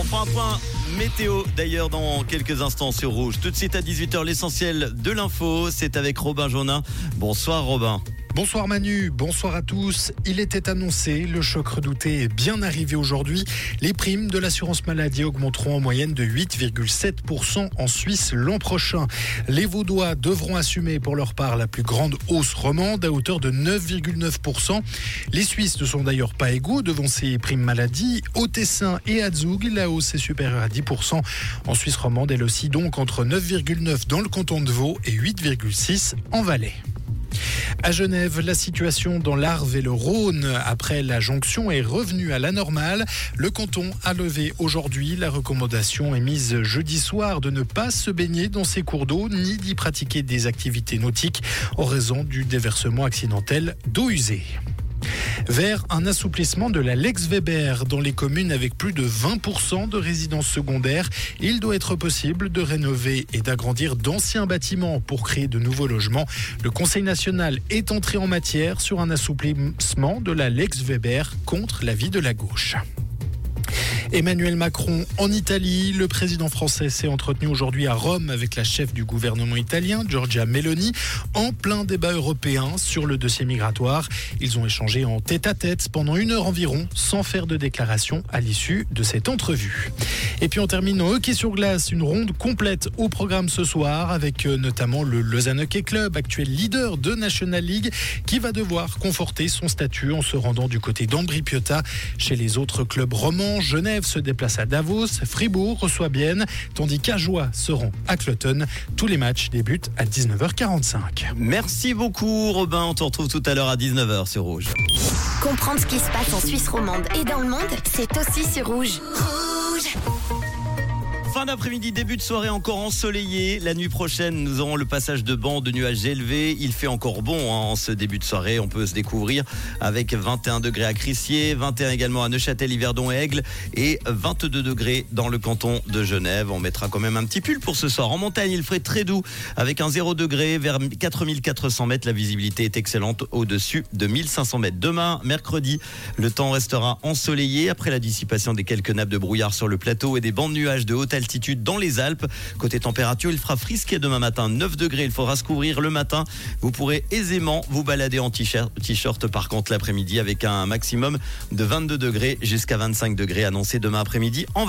On fera un point météo d'ailleurs dans quelques instants sur Rouge. Tout de suite à 18h, l'essentiel de l'info, c'est avec Robin Jonin. Bonsoir Robin. Bonsoir Manu, bonsoir à tous. Il était annoncé, le choc redouté est bien arrivé aujourd'hui. Les primes de l'assurance maladie augmenteront en moyenne de 8,7% en Suisse l'an prochain. Les Vaudois devront assumer pour leur part la plus grande hausse romande à hauteur de 9,9%. Les Suisses ne sont d'ailleurs pas égaux devant ces primes maladie. Au Tessin et à Zug, la hausse est supérieure à 10%. En Suisse romande, elle aussi donc entre 9,9 dans le canton de Vaud et 8,6 en Valais. À Genève, la situation dans l'Arve et le Rhône. Après la jonction est revenue à la normale. Le canton a levé aujourd'hui. La recommandation émise jeudi soir de ne pas se baigner dans ces cours d'eau ni d'y pratiquer des activités nautiques en raison du déversement accidentel d'eau usée vers un assouplissement de la Lex Weber dans les communes avec plus de 20% de résidences secondaires. Il doit être possible de rénover et d'agrandir d'anciens bâtiments pour créer de nouveaux logements. Le Conseil national est entré en matière sur un assouplissement de la Lex Weber contre l'avis de la gauche. Emmanuel Macron en Italie. Le président français s'est entretenu aujourd'hui à Rome avec la chef du gouvernement italien, Giorgia Meloni, en plein débat européen sur le dossier migratoire. Ils ont échangé en tête-à-tête pendant une heure environ, sans faire de déclaration à l'issue de cette entrevue. Et puis on termine en hockey sur glace, une ronde complète au programme ce soir, avec euh, notamment le Lausanne Hockey Club, actuel leader de National League, qui va devoir conforter son statut en se rendant du côté d'Ambri Piotta. Chez les autres clubs romans, Genève se déplace à Davos, Fribourg reçoit Bienne, tandis qu'Ajoie seront à Cloton. Tous les matchs débutent à 19h45. Merci beaucoup Robin, on te retrouve tout à l'heure à 19h sur Rouge. Comprendre ce qui se passe en Suisse romande et dans le monde, c'est aussi sur Rouge. Rouge Fin d'après-midi, début de soirée encore ensoleillé. La nuit prochaine, nous aurons le passage de bancs de nuages élevés. Il fait encore bon hein, en ce début de soirée. On peut se découvrir avec 21 degrés à Crissier, 21 également à Neuchâtel, Yverdon et Aigle et 22 degrés dans le canton de Genève. On mettra quand même un petit pull pour ce soir. En montagne, il ferait très doux avec un 0 degré vers 4400 mètres. La visibilité est excellente au-dessus de 1500 mètres. Demain, mercredi, le temps restera ensoleillé après la dissipation des quelques nappes de brouillard sur le plateau et des bancs de nuages de haute altitude dans les Alpes. Côté température, il fera frisqué demain matin, 9 degrés. Il faudra se couvrir le matin. Vous pourrez aisément vous balader en t-shirt par contre l'après-midi avec un maximum de 22 degrés jusqu'à 25 degrés annoncé demain après-midi en